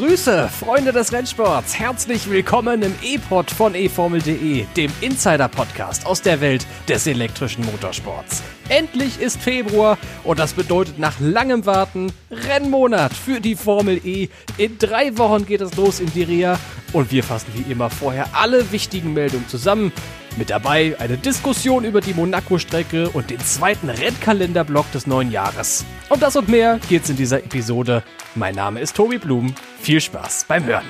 Grüße, Freunde des Rennsports. Herzlich willkommen im E-Pod von eFormel.de, dem Insider-Podcast aus der Welt des elektrischen Motorsports. Endlich ist Februar und das bedeutet nach langem Warten Rennmonat für die Formel E. In drei Wochen geht es los in Diria und wir fassen wie immer vorher alle wichtigen Meldungen zusammen. Mit dabei eine Diskussion über die Monaco-Strecke und den zweiten Rennkalenderblock des neuen Jahres. Um das und mehr geht's in dieser Episode. Mein Name ist Tobi Blum. Viel Spaß beim Hören.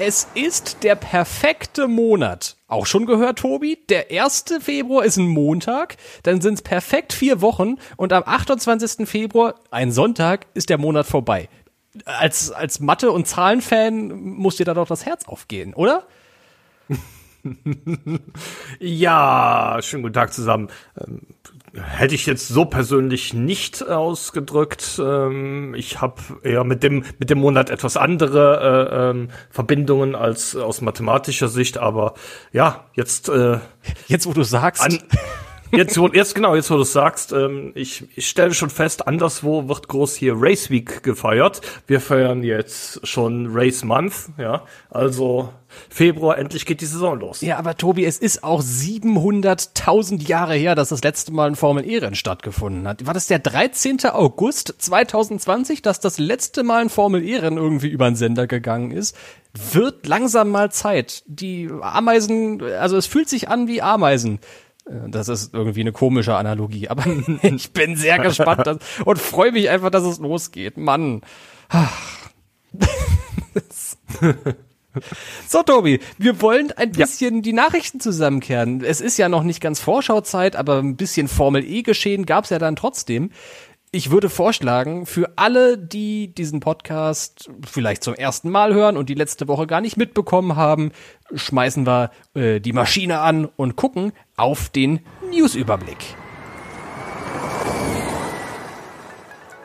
Es ist der perfekte Monat. Auch schon gehört, Tobi? Der 1. Februar ist ein Montag, dann sind es perfekt vier Wochen und am 28. Februar, ein Sonntag, ist der Monat vorbei als, als Mathe- und Zahlenfan muss dir da doch das Herz aufgehen, oder? ja, schönen guten Tag zusammen. Ähm, hätte ich jetzt so persönlich nicht ausgedrückt. Ähm, ich habe eher mit dem mit dem Monat etwas andere äh, ähm, Verbindungen als aus mathematischer Sicht, aber ja, jetzt äh, jetzt wo du sagst. An, Jetzt, jetzt genau, jetzt wo du sagst, ähm, ich, ich stelle schon fest, anderswo wird groß hier Race Week gefeiert. Wir feiern jetzt schon Race Month, ja. Also Februar, endlich geht die Saison los. Ja, aber Tobi, es ist auch 700.000 Jahre her, dass das letzte Mal ein Formel-E-Rennen stattgefunden hat. War das der 13. August 2020, dass das letzte Mal ein Formel-E-Rennen irgendwie über den Sender gegangen ist? Wird langsam mal Zeit. Die Ameisen, also es fühlt sich an wie Ameisen. Das ist irgendwie eine komische Analogie, aber ich bin sehr gespannt dass, und freue mich einfach, dass es losgeht. Mann. So, Tobi, wir wollen ein bisschen ja. die Nachrichten zusammenkehren. Es ist ja noch nicht ganz Vorschauzeit, aber ein bisschen Formel E geschehen gab es ja dann trotzdem ich würde vorschlagen, für alle, die diesen Podcast vielleicht zum ersten Mal hören und die letzte Woche gar nicht mitbekommen haben, schmeißen wir äh, die Maschine an und gucken auf den Newsüberblick.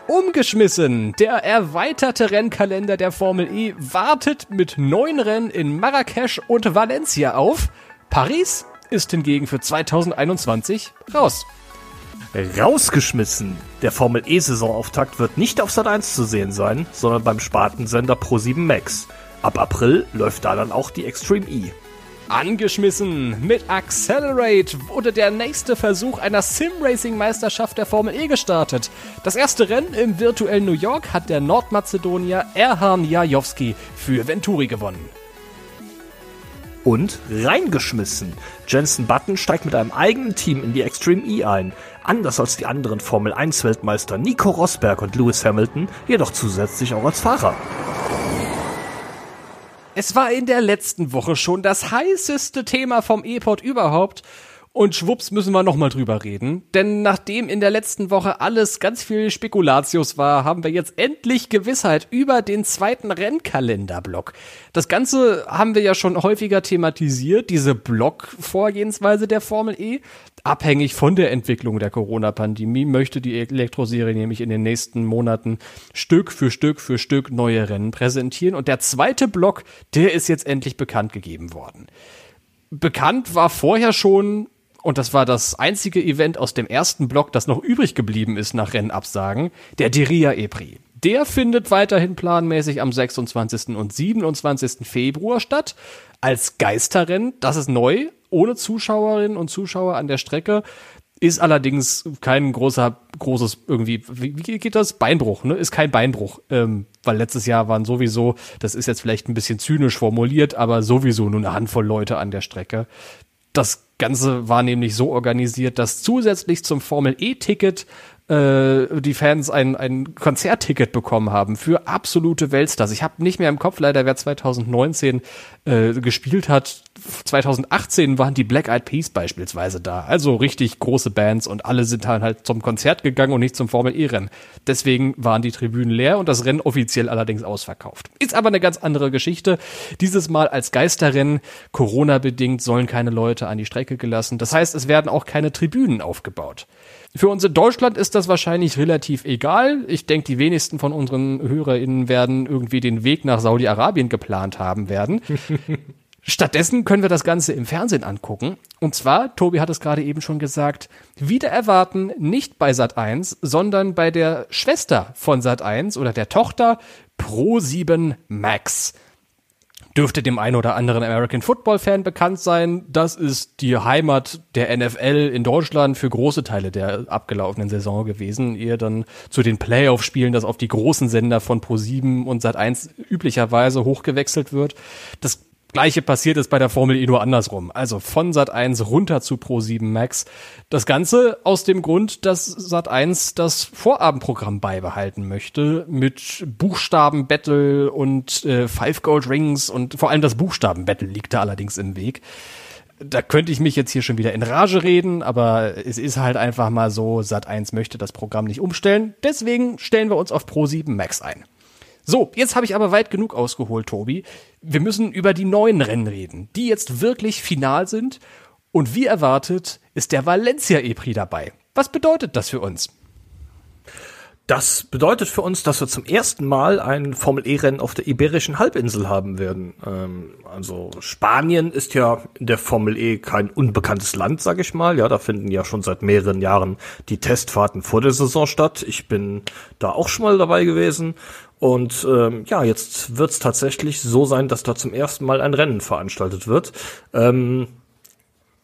Umgeschmissen. Der erweiterte Rennkalender der Formel E wartet mit neun Rennen in Marrakesch und Valencia auf. Paris ist hingegen für 2021 raus. Rausgeschmissen. Der Formel E-Saisonauftakt wird nicht auf Sat 1 zu sehen sein, sondern beim Spartensender Pro7 Max. Ab April läuft da dann auch die Extreme E. Angeschmissen. Mit Accelerate wurde der nächste Versuch einer Sim-Racing-Meisterschaft der Formel E gestartet. Das erste Rennen im virtuellen New York hat der Nordmazedonier Erhan Jajowski für Venturi gewonnen und reingeschmissen. Jensen Button steigt mit einem eigenen Team in die Extreme E ein. Anders als die anderen Formel 1 Weltmeister Nico Rosberg und Lewis Hamilton, jedoch zusätzlich auch als Fahrer. Es war in der letzten Woche schon das heißeste Thema vom E-Pod überhaupt und schwupps müssen wir nochmal drüber reden. Denn nachdem in der letzten Woche alles ganz viel Spekulatius war, haben wir jetzt endlich Gewissheit über den zweiten Rennkalenderblock. Das Ganze haben wir ja schon häufiger thematisiert, diese Blockvorgehensweise der Formel E. Abhängig von der Entwicklung der Corona-Pandemie möchte die Elektroserie nämlich in den nächsten Monaten Stück für Stück für Stück neue Rennen präsentieren. Und der zweite Block, der ist jetzt endlich bekannt gegeben worden. Bekannt war vorher schon und das war das einzige Event aus dem ersten Block, das noch übrig geblieben ist nach Rennabsagen, der Diria Epri. Der findet weiterhin planmäßig am 26. und 27. Februar statt. Als Geisterrennen, das ist neu, ohne Zuschauerinnen und Zuschauer an der Strecke. Ist allerdings kein großer, großes irgendwie, wie, geht das? Beinbruch, ne? Ist kein Beinbruch. Ähm, weil letztes Jahr waren sowieso, das ist jetzt vielleicht ein bisschen zynisch formuliert, aber sowieso nur eine Handvoll Leute an der Strecke. Das Ganze war nämlich so organisiert, dass zusätzlich zum Formel E-Ticket äh, die Fans ein, ein Konzertticket bekommen haben für absolute Weltstars. Ich habe nicht mehr im Kopf leider, wer 2019 äh, gespielt hat. 2018 waren die Black Eyed Peas beispielsweise da. Also richtig große Bands und alle sind dann halt zum Konzert gegangen und nicht zum Formel E-Rennen. Deswegen waren die Tribünen leer und das Rennen offiziell allerdings ausverkauft. Ist aber eine ganz andere Geschichte. Dieses Mal als Geisterrennen. Corona-bedingt sollen keine Leute an die Strecke gelassen. Das heißt, es werden auch keine Tribünen aufgebaut. Für uns in Deutschland ist das wahrscheinlich relativ egal. Ich denke, die wenigsten von unseren HörerInnen werden irgendwie den Weg nach Saudi-Arabien geplant haben werden. Stattdessen können wir das Ganze im Fernsehen angucken. Und zwar, Tobi hat es gerade eben schon gesagt, wieder erwarten, nicht bei Sat 1, sondern bei der Schwester von Sat 1 oder der Tochter Pro7 Max. Dürfte dem einen oder anderen American Football Fan bekannt sein. Das ist die Heimat der NFL in Deutschland für große Teile der abgelaufenen Saison gewesen. Ehe dann zu den Playoff-Spielen, das auf die großen Sender von Pro7 und Sat1 üblicherweise hochgewechselt wird. Das Gleiche passiert ist bei der Formel E nur andersrum. Also von Sat 1 runter zu Pro 7 Max. Das Ganze aus dem Grund, dass Sat 1 das Vorabendprogramm beibehalten möchte mit Buchstaben-Battle und äh, Five Gold Rings und vor allem das Buchstaben-Battle liegt da allerdings im Weg. Da könnte ich mich jetzt hier schon wieder in Rage reden, aber es ist halt einfach mal so, Sat 1 möchte das Programm nicht umstellen. Deswegen stellen wir uns auf Pro 7 Max ein. So, jetzt habe ich aber weit genug ausgeholt, Tobi. Wir müssen über die neuen Rennen reden, die jetzt wirklich final sind. Und wie erwartet ist der Valencia EPRI dabei. Was bedeutet das für uns? Das bedeutet für uns, dass wir zum ersten Mal ein Formel-E-Rennen auf der Iberischen Halbinsel haben werden. Ähm, also Spanien ist ja in der Formel E kein unbekanntes Land, sage ich mal. Ja, da finden ja schon seit mehreren Jahren die Testfahrten vor der Saison statt. Ich bin da auch schon mal dabei gewesen und ähm, ja, jetzt wird es tatsächlich so sein, dass da zum ersten Mal ein Rennen veranstaltet wird. Ähm,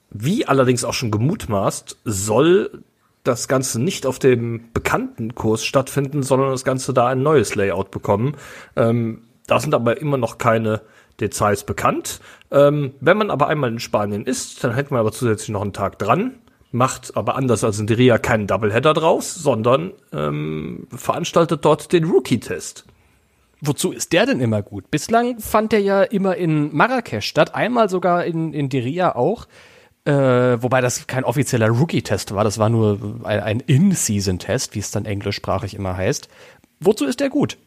wie allerdings auch schon gemutmaßt, soll das Ganze nicht auf dem bekannten Kurs stattfinden, sondern das Ganze da ein neues Layout bekommen. Ähm, da sind aber immer noch keine Details bekannt. Ähm, wenn man aber einmal in Spanien ist, dann hätten wir aber zusätzlich noch einen Tag dran macht aber anders als in Diria keinen Doubleheader draus, sondern ähm, veranstaltet dort den Rookie-Test. Wozu ist der denn immer gut? Bislang fand der ja immer in Marrakesch statt, einmal sogar in, in Diria auch. Äh, wobei das kein offizieller Rookie-Test war, das war nur ein, ein In-Season-Test, wie es dann englischsprachig immer heißt. Wozu ist der gut?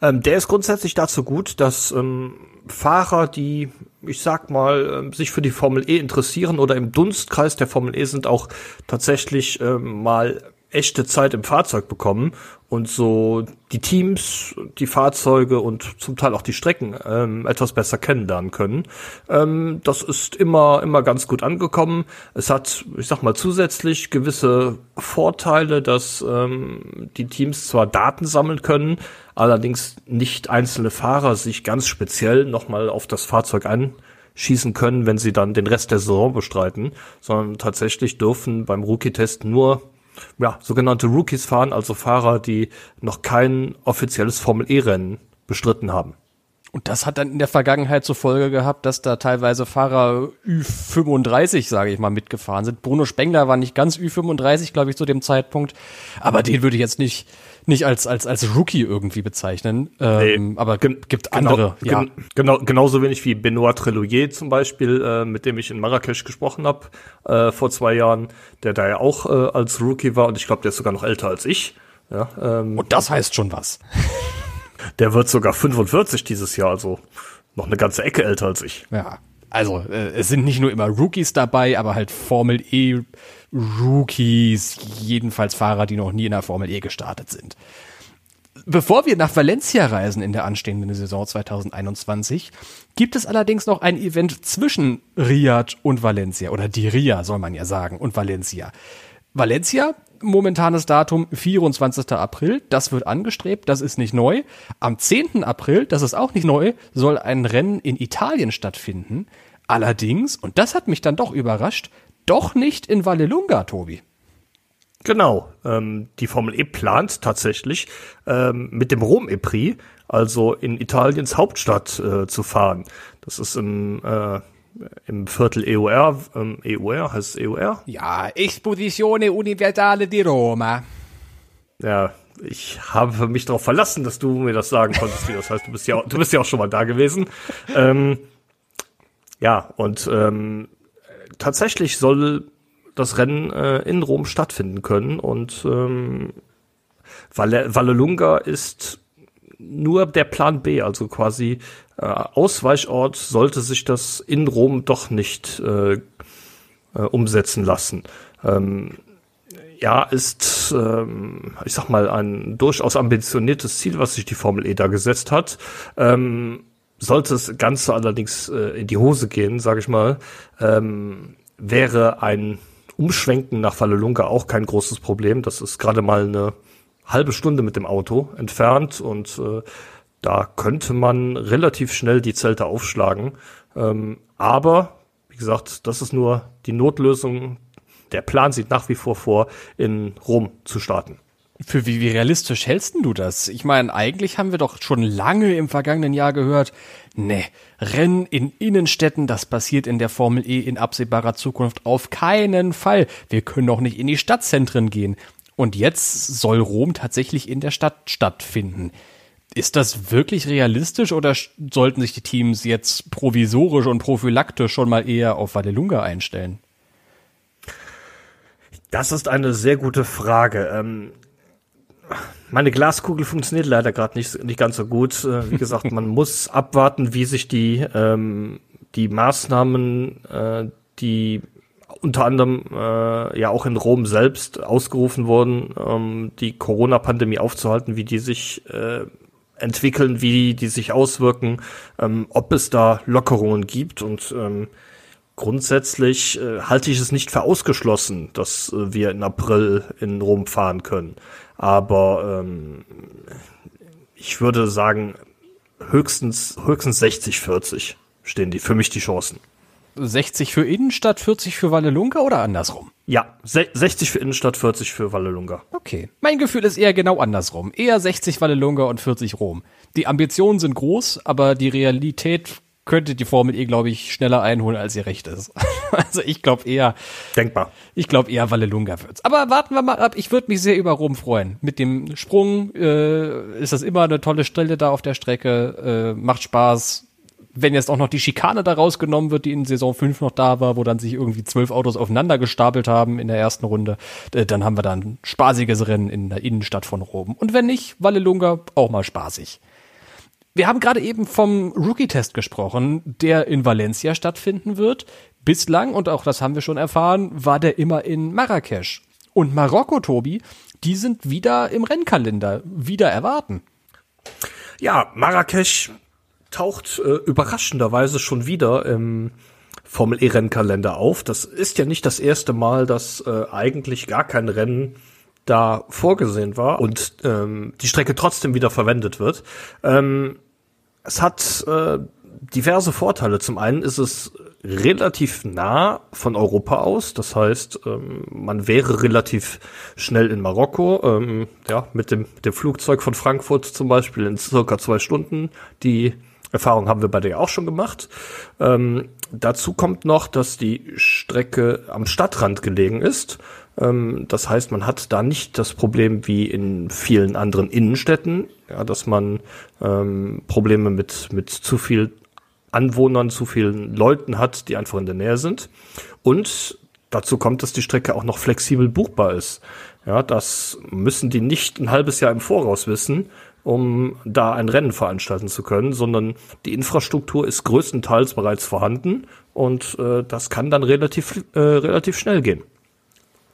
Ähm, der ist grundsätzlich dazu gut, dass ähm, Fahrer, die, ich sag mal, ähm, sich für die Formel E interessieren oder im Dunstkreis der Formel E sind, auch tatsächlich ähm, mal echte Zeit im Fahrzeug bekommen und so die Teams, die Fahrzeuge und zum Teil auch die Strecken ähm, etwas besser kennenlernen können. Ähm, das ist immer immer ganz gut angekommen. Es hat, ich sag mal, zusätzlich gewisse Vorteile, dass ähm, die Teams zwar Daten sammeln können, allerdings nicht einzelne Fahrer sich ganz speziell nochmal auf das Fahrzeug einschießen können, wenn sie dann den Rest der Saison bestreiten, sondern tatsächlich dürfen beim Rookie-Test nur ja, sogenannte Rookies fahren, also Fahrer, die noch kein offizielles Formel-E-Rennen bestritten haben. Und das hat dann in der Vergangenheit zur Folge gehabt, dass da teilweise Fahrer Ü35, sage ich mal, mitgefahren sind. Bruno Spengler war nicht ganz Ü35, glaube ich, zu dem Zeitpunkt. Aber den würde ich jetzt nicht, nicht als, als, als Rookie irgendwie bezeichnen. Ähm, nee, aber gibt genau, andere. Genau, ja. genau, genauso wenig wie Benoit Treloyer zum Beispiel, äh, mit dem ich in Marrakesch gesprochen habe äh, vor zwei Jahren, der da ja auch äh, als Rookie war und ich glaube, der ist sogar noch älter als ich. Ja, ähm, und das heißt schon was. Der wird sogar 45 dieses Jahr, also noch eine ganze Ecke älter als ich. Ja. Also, äh, es sind nicht nur immer Rookies dabei, aber halt Formel E Rookies, jedenfalls Fahrer, die noch nie in der Formel E gestartet sind. Bevor wir nach Valencia reisen in der anstehenden Saison 2021, gibt es allerdings noch ein Event zwischen Riyadh und Valencia, oder die Ria soll man ja sagen, und Valencia. Valencia momentanes Datum 24. April. Das wird angestrebt, das ist nicht neu. Am 10. April, das ist auch nicht neu, soll ein Rennen in Italien stattfinden. Allerdings, und das hat mich dann doch überrascht, doch nicht in Vallelunga, Tobi. Genau, ähm, die Formel E plant tatsächlich ähm, mit dem Rom-E-Prix, also in Italiens Hauptstadt äh, zu fahren. Das ist im äh, im Viertel EUR, ähm, EUR, heißt es EUR? Ja, Exposizione Universale di Roma. Ja, ich habe mich darauf verlassen, dass du mir das sagen konntest, wie das heißt. Du bist ja, du bist ja auch schon mal da gewesen. Ähm, ja, und ähm, tatsächlich soll das Rennen äh, in Rom stattfinden können und ähm, Valle, Vallelunga ist nur der Plan B, also quasi äh, Ausweichort sollte sich das in Rom doch nicht äh, äh, umsetzen lassen. Ähm, ja, ist, ähm, ich sag mal, ein durchaus ambitioniertes Ziel, was sich die Formel E da gesetzt hat. Ähm, sollte es Ganze allerdings äh, in die Hose gehen, sage ich mal, ähm, wäre ein Umschwenken nach Vallelunga auch kein großes Problem. Das ist gerade mal eine halbe Stunde mit dem Auto entfernt und äh, da könnte man relativ schnell die Zelte aufschlagen. Ähm, aber, wie gesagt, das ist nur die Notlösung. Der Plan sieht nach wie vor vor, in Rom zu starten. Für wie, wie realistisch hältst du das? Ich meine, eigentlich haben wir doch schon lange im vergangenen Jahr gehört, ne, Rennen in Innenstädten, das passiert in der Formel E in absehbarer Zukunft auf keinen Fall. Wir können doch nicht in die Stadtzentren gehen. Und jetzt soll Rom tatsächlich in der Stadt stattfinden. Ist das wirklich realistisch oder sollten sich die Teams jetzt provisorisch und prophylaktisch schon mal eher auf Vallelunga einstellen? Das ist eine sehr gute Frage. Ähm, meine Glaskugel funktioniert leider gerade nicht, nicht ganz so gut. Äh, wie gesagt, man muss abwarten, wie sich die, ähm, die Maßnahmen, äh, die unter anderem äh, ja auch in Rom selbst ausgerufen wurden, ähm, die Corona-Pandemie aufzuhalten, wie die sich äh, entwickeln, wie die sich auswirken, ähm, ob es da Lockerungen gibt und ähm, grundsätzlich äh, halte ich es nicht für ausgeschlossen, dass äh, wir in April in Rom fahren können. Aber ähm, ich würde sagen, höchstens, höchstens 60, 40 stehen die für mich die Chancen. 60 für Innenstadt, 40 für Vallelunga oder andersrum? Ja, 60 für Innenstadt, 40 für Vallelunga. Okay. Mein Gefühl ist eher genau andersrum. Eher 60 Vallelunga und 40 Rom. Die Ambitionen sind groß, aber die Realität könnte die Formel E, glaube ich, schneller einholen, als ihr recht ist. also ich glaube eher. Denkbar. Ich glaube eher Vallelunga wird's. Aber warten wir mal ab. Ich würde mich sehr über Rom freuen. Mit dem Sprung äh, ist das immer eine tolle Stelle da auf der Strecke. Äh, macht Spaß. Wenn jetzt auch noch die Schikane da rausgenommen wird, die in Saison 5 noch da war, wo dann sich irgendwie zwölf Autos aufeinander gestapelt haben in der ersten Runde, äh, dann haben wir dann ein spaßiges Rennen in der Innenstadt von Rom. Und wenn nicht, Vallelunga auch mal spaßig. Wir haben gerade eben vom Rookie-Test gesprochen, der in Valencia stattfinden wird. Bislang, und auch das haben wir schon erfahren, war der immer in Marrakesch. Und Marokko, Tobi, die sind wieder im Rennkalender, wieder erwarten. Ja, Marrakesch taucht äh, überraschenderweise schon wieder im Formel E-Rennkalender auf. Das ist ja nicht das erste Mal, dass äh, eigentlich gar kein Rennen da vorgesehen war und ähm, die Strecke trotzdem wieder verwendet wird. Ähm, es hat äh, diverse Vorteile. Zum einen ist es relativ nah von Europa aus. Das heißt, ähm, man wäre relativ schnell in Marokko, ähm, ja, mit dem, dem Flugzeug von Frankfurt zum Beispiel in circa zwei Stunden. Die Erfahrung haben wir bei dir auch schon gemacht. Ähm, dazu kommt noch, dass die Strecke am Stadtrand gelegen ist. Ähm, das heißt, man hat da nicht das Problem wie in vielen anderen Innenstädten, ja, dass man ähm, Probleme mit, mit zu viel Anwohnern, zu vielen Leuten hat, die einfach in der Nähe sind. Und dazu kommt, dass die Strecke auch noch flexibel buchbar ist. Ja, das müssen die nicht ein halbes Jahr im Voraus wissen, um da ein Rennen veranstalten zu können, sondern die Infrastruktur ist größtenteils bereits vorhanden und äh, das kann dann relativ, äh, relativ schnell gehen.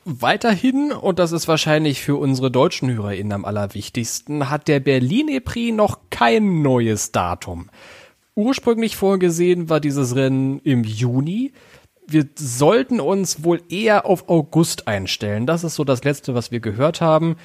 Weiterhin, und das ist wahrscheinlich für unsere deutschen HörerInnen am allerwichtigsten, hat der Berlin-Epris noch kein neues Datum. Ursprünglich vorgesehen war dieses Rennen im Juni. Wir sollten uns wohl eher auf August einstellen. Das ist so das Letzte, was wir gehört haben.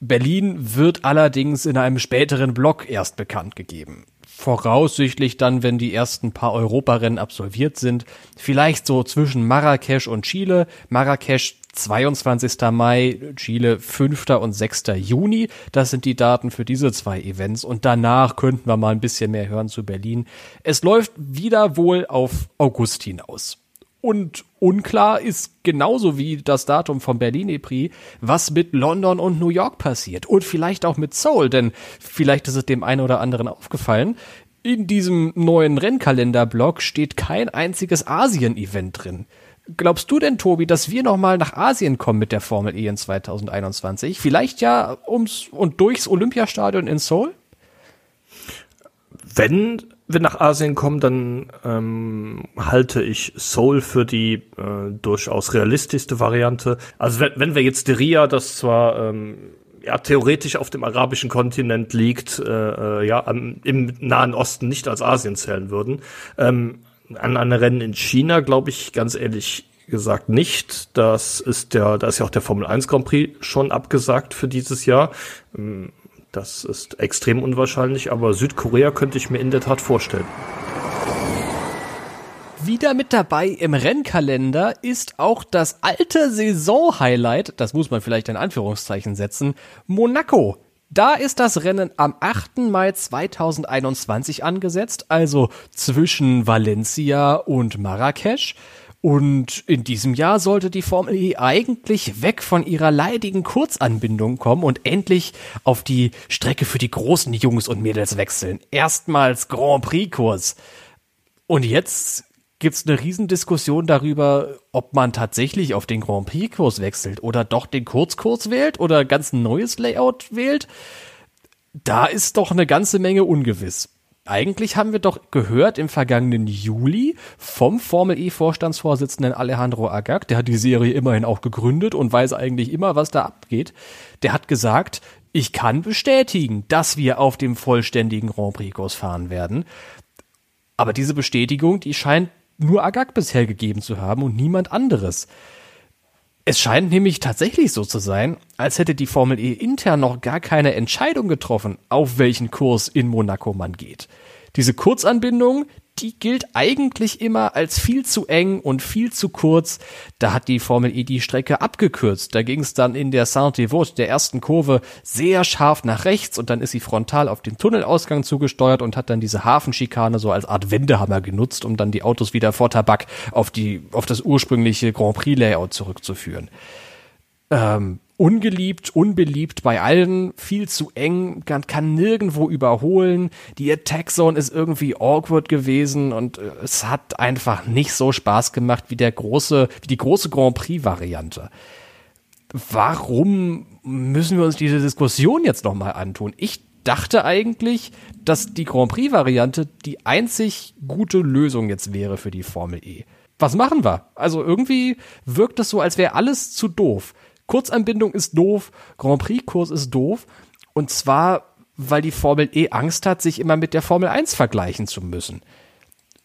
Berlin wird allerdings in einem späteren Block erst bekannt gegeben. Voraussichtlich dann, wenn die ersten paar Europarennen absolviert sind. Vielleicht so zwischen Marrakesch und Chile. Marrakesch 22. Mai, Chile 5. und 6. Juni. Das sind die Daten für diese zwei Events. Und danach könnten wir mal ein bisschen mehr hören zu Berlin. Es läuft wieder wohl auf August hinaus. Und unklar ist genauso wie das Datum vom Berlin Prix, was mit London und New York passiert. Und vielleicht auch mit Seoul, denn vielleicht ist es dem einen oder anderen aufgefallen. In diesem neuen Rennkalenderblock steht kein einziges Asien-Event drin. Glaubst du denn, Tobi, dass wir nochmal nach Asien kommen mit der Formel E in 2021? Vielleicht ja ums und durchs Olympiastadion in Seoul? Wenn wir nach Asien kommen, dann ähm, halte ich Seoul für die äh, durchaus realistischste Variante. Also wenn, wenn wir jetzt Deria, das zwar ähm, ja theoretisch auf dem arabischen Kontinent liegt, äh, äh ja am, im Nahen Osten nicht als Asien zählen würden. Ähm, an einem Rennen in China glaube ich ganz ehrlich gesagt nicht. Das ist der, da ist ja auch der Formel 1 Grand Prix schon abgesagt für dieses Jahr. Ähm, das ist extrem unwahrscheinlich, aber Südkorea könnte ich mir in der Tat vorstellen. Wieder mit dabei im Rennkalender ist auch das alte Saison-Highlight, das muss man vielleicht in Anführungszeichen setzen, Monaco. Da ist das Rennen am 8. Mai 2021 angesetzt, also zwischen Valencia und Marrakesch. Und in diesem Jahr sollte die Formel E eigentlich weg von ihrer leidigen Kurzanbindung kommen und endlich auf die Strecke für die großen Jungs und Mädels wechseln. Erstmals Grand Prix-Kurs. Und jetzt gibt's eine Riesendiskussion darüber, ob man tatsächlich auf den Grand Prix-Kurs wechselt oder doch den Kurzkurs wählt oder ganz ein neues Layout wählt. Da ist doch eine ganze Menge ungewiss. Eigentlich haben wir doch gehört im vergangenen Juli vom Formel E Vorstandsvorsitzenden Alejandro Agag, der hat die Serie immerhin auch gegründet und weiß eigentlich immer, was da abgeht. Der hat gesagt, ich kann bestätigen, dass wir auf dem vollständigen Grand Prix fahren werden. Aber diese Bestätigung, die scheint nur Agag bisher gegeben zu haben und niemand anderes. Es scheint nämlich tatsächlich so zu sein, als hätte die Formel E intern noch gar keine Entscheidung getroffen, auf welchen Kurs in Monaco man geht. Diese Kurzanbindung, die gilt eigentlich immer als viel zu eng und viel zu kurz. Da hat die Formel E die Strecke abgekürzt. Da ging es dann in der Saint-Devote, der ersten Kurve, sehr scharf nach rechts und dann ist sie frontal auf den Tunnelausgang zugesteuert und hat dann diese Hafenschikane so als Art Wendehammer genutzt, um dann die Autos wieder vor Tabak auf die, auf das ursprüngliche Grand Prix Layout zurückzuführen. Ähm, ungeliebt, unbeliebt bei allen, viel zu eng, kann, kann nirgendwo überholen. Die Attack Zone ist irgendwie awkward gewesen und äh, es hat einfach nicht so Spaß gemacht wie der große, wie die große Grand Prix Variante. Warum müssen wir uns diese Diskussion jetzt nochmal antun? Ich dachte eigentlich, dass die Grand Prix Variante die einzig gute Lösung jetzt wäre für die Formel E. Was machen wir? Also irgendwie wirkt es so, als wäre alles zu doof. Kurzanbindung ist doof, Grand Prix-Kurs ist doof. Und zwar, weil die Formel E Angst hat, sich immer mit der Formel 1 vergleichen zu müssen.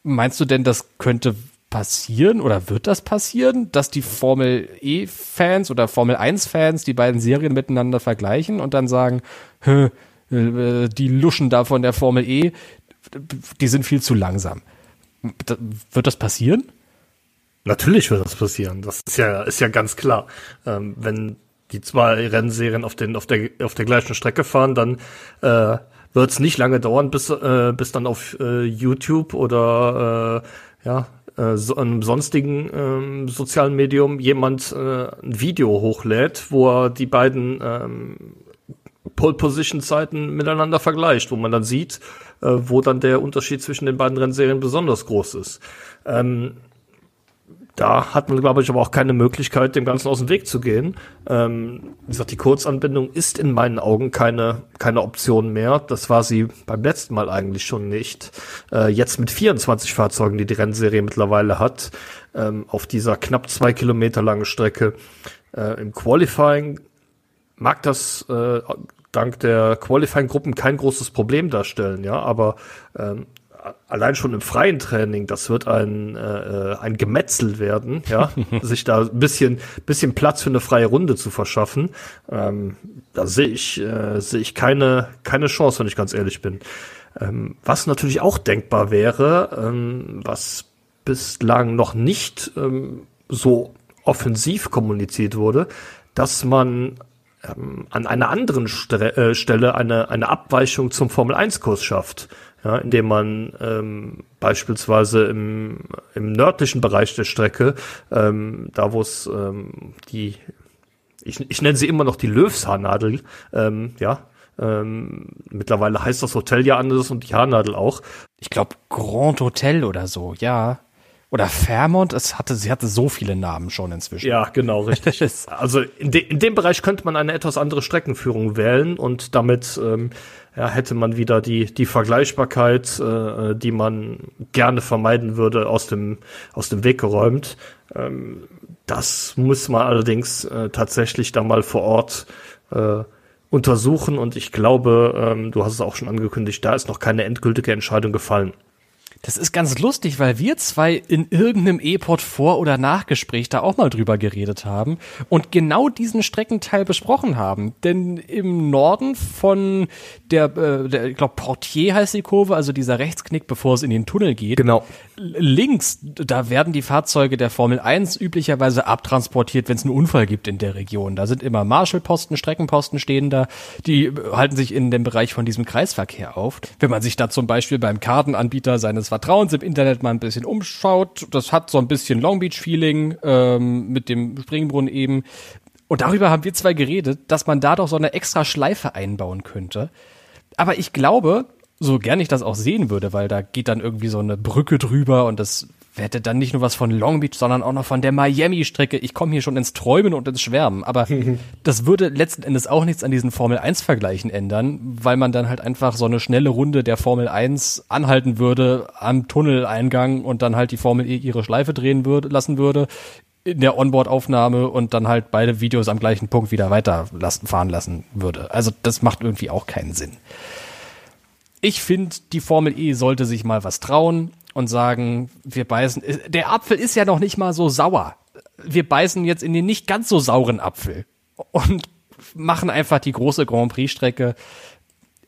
Meinst du denn, das könnte passieren oder wird das passieren, dass die Formel E-Fans oder Formel 1-Fans die beiden Serien miteinander vergleichen und dann sagen, äh, die Luschen da von der Formel E, die sind viel zu langsam. Wird das passieren? Natürlich wird das passieren. Das ist ja, ist ja ganz klar. Ähm, wenn die zwei Rennserien auf, den, auf, der, auf der gleichen Strecke fahren, dann äh, wird es nicht lange dauern, bis, äh, bis dann auf äh, YouTube oder äh, ja, äh, so, einem sonstigen ähm, sozialen Medium jemand äh, ein Video hochlädt, wo er die beiden ähm, Pole Position Zeiten miteinander vergleicht, wo man dann sieht, äh, wo dann der Unterschied zwischen den beiden Rennserien besonders groß ist. Ähm, da hat man, glaube ich, aber auch keine Möglichkeit, dem Ganzen aus dem Weg zu gehen. Ähm, wie gesagt, die Kurzanbindung ist in meinen Augen keine, keine Option mehr. Das war sie beim letzten Mal eigentlich schon nicht. Äh, jetzt mit 24 Fahrzeugen, die die Rennserie mittlerweile hat, ähm, auf dieser knapp zwei Kilometer langen Strecke. Äh, Im Qualifying mag das äh, dank der Qualifying-Gruppen kein großes Problem darstellen, ja, aber ähm, allein schon im freien Training, das wird ein, äh, ein Gemetzel werden, ja, sich da ein bisschen, bisschen Platz für eine freie Runde zu verschaffen. Ähm, da sehe ich, äh, sehe ich keine, keine Chance, wenn ich ganz ehrlich bin. Ähm, was natürlich auch denkbar wäre, ähm, was bislang noch nicht ähm, so offensiv kommuniziert wurde, dass man ähm, an einer anderen Stre äh, Stelle eine, eine Abweichung zum Formel-1-Kurs schafft ja, indem man ähm, beispielsweise im, im nördlichen Bereich der Strecke, ähm, da wo es ähm, die, ich, ich nenne sie immer noch die Löwshaarnadel, ähm, ja, ähm, mittlerweile heißt das Hotel ja anders und die Haarnadel auch. Ich glaube Grand Hotel oder so, ja. Oder Fairmont, es hatte, sie hatte so viele Namen schon inzwischen. Ja, genau, richtig. also in, de, in dem Bereich könnte man eine etwas andere Streckenführung wählen und damit ähm, ja, hätte man wieder die, die Vergleichbarkeit, äh, die man gerne vermeiden würde, aus dem, aus dem Weg geräumt. Ähm, das muss man allerdings äh, tatsächlich dann mal vor Ort äh, untersuchen und ich glaube, ähm, du hast es auch schon angekündigt, da ist noch keine endgültige Entscheidung gefallen. Das ist ganz lustig, weil wir zwei in irgendeinem E-Pod vor- oder Nachgespräch da auch mal drüber geredet haben und genau diesen Streckenteil besprochen haben. Denn im Norden von der, äh, der ich glaube, Portier heißt die Kurve, also dieser Rechtsknick, bevor es in den Tunnel geht. Genau. Links, da werden die Fahrzeuge der Formel 1 üblicherweise abtransportiert, wenn es einen Unfall gibt in der Region. Da sind immer Marshallposten, Streckenposten stehen da, die halten sich in dem Bereich von diesem Kreisverkehr auf. Wenn man sich da zum Beispiel beim Kartenanbieter seines Vertrauens im Internet mal ein bisschen umschaut. Das hat so ein bisschen Long Beach-Feeling ähm, mit dem Springbrunnen eben. Und darüber haben wir zwei geredet, dass man da doch so eine extra Schleife einbauen könnte. Aber ich glaube, so gern ich das auch sehen würde, weil da geht dann irgendwie so eine Brücke drüber und das hätte dann nicht nur was von Long Beach, sondern auch noch von der Miami-Strecke. Ich komme hier schon ins Träumen und ins Schwärmen. Aber das würde letzten Endes auch nichts an diesen Formel 1-Vergleichen ändern, weil man dann halt einfach so eine schnelle Runde der Formel 1 anhalten würde am Tunneleingang und dann halt die Formel E ihre Schleife drehen würde, lassen würde in der Onboard-Aufnahme und dann halt beide Videos am gleichen Punkt wieder weiter lassen, fahren lassen würde. Also das macht irgendwie auch keinen Sinn. Ich finde, die Formel E sollte sich mal was trauen und sagen, wir beißen. Der Apfel ist ja noch nicht mal so sauer. Wir beißen jetzt in den nicht ganz so sauren Apfel und machen einfach die große Grand Prix-Strecke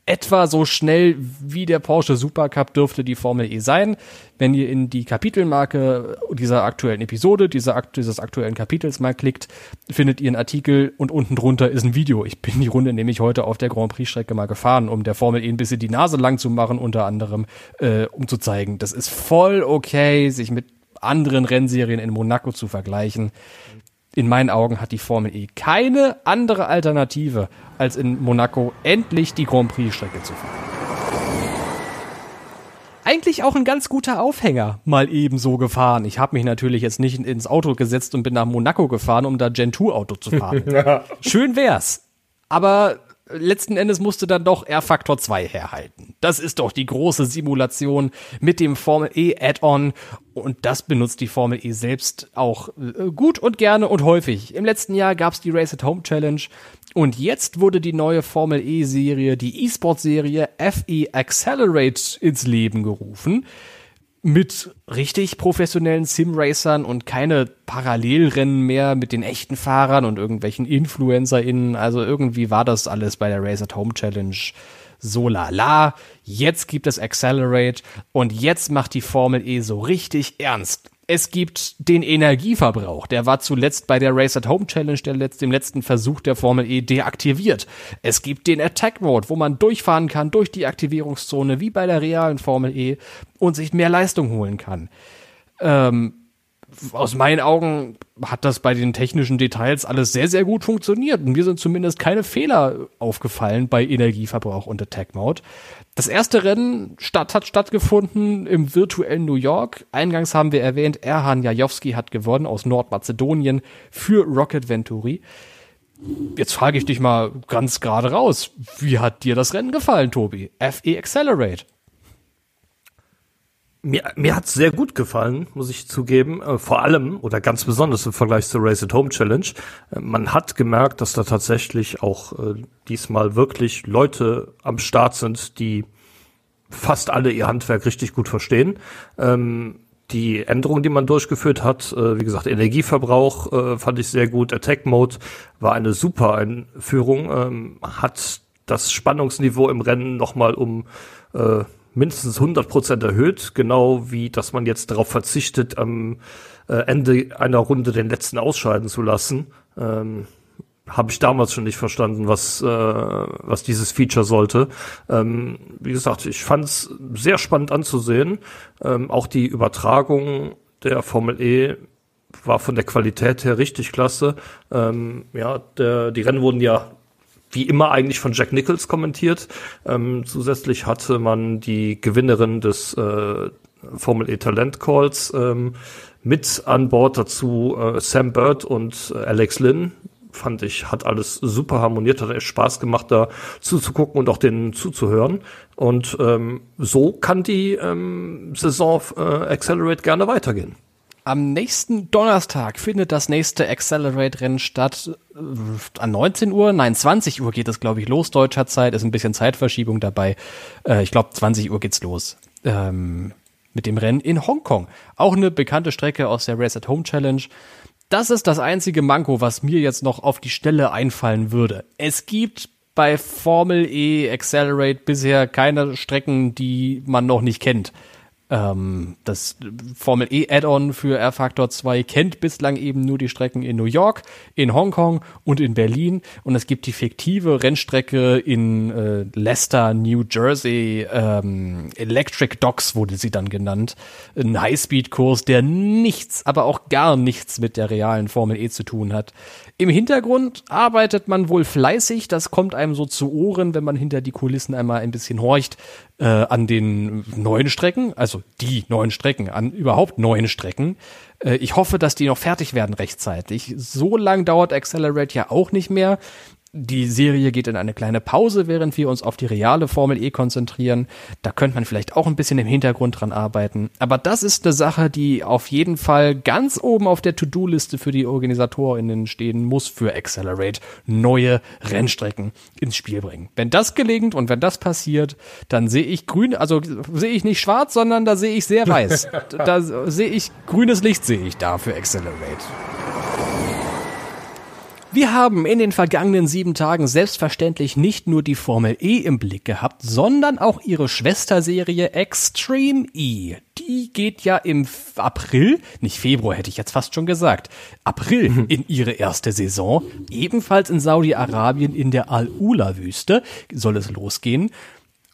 etwa so schnell wie der Porsche Supercup dürfte die Formel E sein. Wenn ihr in die Kapitelmarke dieser aktuellen Episode, dieser, dieses aktuellen Kapitels mal klickt, findet ihr einen Artikel und unten drunter ist ein Video. Ich bin die Runde nämlich heute auf der Grand Prix Strecke mal gefahren, um der Formel E ein bisschen die Nase lang zu machen, unter anderem, äh, um zu zeigen, das ist voll okay, sich mit anderen Rennserien in Monaco zu vergleichen in meinen Augen hat die Formel E keine andere Alternative, als in Monaco endlich die Grand Prix-Strecke zu fahren. Eigentlich auch ein ganz guter Aufhänger, mal eben so gefahren. Ich habe mich natürlich jetzt nicht ins Auto gesetzt und bin nach Monaco gefahren, um da Gen 2 Auto zu fahren. Schön wär's. Aber letzten Endes musste dann doch R-Faktor 2 herhalten. Das ist doch die große Simulation mit dem Formel E Add-on und das benutzt die Formel E selbst auch äh, gut und gerne und häufig. Im letzten Jahr gab's die Race at Home Challenge und jetzt wurde die neue Formel E Serie, die E-Sport Serie FE Accelerate ins Leben gerufen mit richtig professionellen Sim-Racern und keine Parallelrennen mehr mit den echten Fahrern und irgendwelchen InfluencerInnen. Also irgendwie war das alles bei der Race at Home Challenge so lala. Jetzt gibt es Accelerate und jetzt macht die Formel E so richtig ernst es gibt den Energieverbrauch. Der war zuletzt bei der Race at Home Challenge, der letzt, dem letzten Versuch der Formel E, deaktiviert. Es gibt den Attack Mode, wo man durchfahren kann durch die Aktivierungszone, wie bei der realen Formel E, und sich mehr Leistung holen kann. Ähm, aus meinen Augen hat das bei den technischen Details alles sehr, sehr gut funktioniert. Und mir sind zumindest keine Fehler aufgefallen bei Energieverbrauch und Attack Mode. Das erste Rennen statt, hat stattgefunden im virtuellen New York. Eingangs haben wir erwähnt, Erhan Jajowski hat gewonnen aus Nordmazedonien für Rocket Venturi. Jetzt frage ich dich mal ganz gerade raus. Wie hat dir das Rennen gefallen, Tobi? FE Accelerate. Mir, mir hat's sehr gut gefallen, muss ich zugeben. Äh, vor allem oder ganz besonders im Vergleich zur Race at Home Challenge. Äh, man hat gemerkt, dass da tatsächlich auch äh, diesmal wirklich Leute am Start sind, die fast alle ihr Handwerk richtig gut verstehen. Ähm, die Änderungen, die man durchgeführt hat, äh, wie gesagt, Energieverbrauch äh, fand ich sehr gut. Attack Mode war eine super Einführung, ähm, hat das Spannungsniveau im Rennen nochmal um äh, mindestens 100 Prozent erhöht, genau wie, dass man jetzt darauf verzichtet, am äh, Ende einer Runde den letzten ausscheiden zu lassen. Ähm, habe ich damals schon nicht verstanden, was, äh, was dieses Feature sollte. Ähm, wie gesagt, ich fand es sehr spannend anzusehen. Ähm, auch die Übertragung der Formel E war von der Qualität her richtig klasse. Ähm, ja, der, die Rennen wurden ja wie immer eigentlich von Jack Nichols kommentiert. Ähm, zusätzlich hatte man die Gewinnerin des äh, Formel E Talent Calls ähm, mit an Bord dazu äh, Sam Bird und äh, Alex Lynn. Fand ich, hat alles super harmoniert, hat echt Spaß gemacht, da zuzugucken und auch denen zuzuhören. Und ähm, so kann die ähm, Saison äh, Accelerate gerne weitergehen. Am nächsten Donnerstag findet das nächste Accelerate-Rennen statt. Äh, an 19 Uhr, nein, 20 Uhr geht es, glaube ich, los deutscher Zeit. Ist ein bisschen Zeitverschiebung dabei. Äh, ich glaube, 20 Uhr geht's los. Ähm, mit dem Rennen in Hongkong. Auch eine bekannte Strecke aus der Race at Home Challenge. Das ist das einzige Manko, was mir jetzt noch auf die Stelle einfallen würde. Es gibt bei Formel E Accelerate bisher keine Strecken, die man noch nicht kennt. Ähm, das Formel E Add-on für R-Factor 2 kennt bislang eben nur die Strecken in New York, in Hongkong und in Berlin. Und es gibt die fiktive Rennstrecke in äh, Leicester, New Jersey, ähm, Electric Docks wurde sie dann genannt. Ein Highspeed-Kurs, der nichts, aber auch gar nichts mit der realen Formel E zu tun hat. Im Hintergrund arbeitet man wohl fleißig, das kommt einem so zu Ohren, wenn man hinter die Kulissen einmal ein bisschen horcht, äh, an den neuen Strecken, also die neuen Strecken, an überhaupt neuen Strecken. Äh, ich hoffe, dass die noch fertig werden rechtzeitig. So lang dauert Accelerate ja auch nicht mehr die Serie geht in eine kleine Pause, während wir uns auf die reale Formel E konzentrieren. Da könnte man vielleicht auch ein bisschen im Hintergrund dran arbeiten. Aber das ist eine Sache, die auf jeden Fall ganz oben auf der To-Do-Liste für die OrganisatorInnen stehen muss für Accelerate. Neue Rennstrecken ins Spiel bringen. Wenn das gelingt und wenn das passiert, dann sehe ich grün, also sehe ich nicht schwarz, sondern da sehe ich sehr weiß. da sehe ich grünes Licht sehe ich da für Accelerate. Wir haben in den vergangenen sieben Tagen selbstverständlich nicht nur die Formel E im Blick gehabt, sondern auch ihre Schwesterserie Extreme E. Die geht ja im April, nicht Februar hätte ich jetzt fast schon gesagt, April mhm. in ihre erste Saison, ebenfalls in Saudi-Arabien in der Al-Ula-Wüste soll es losgehen.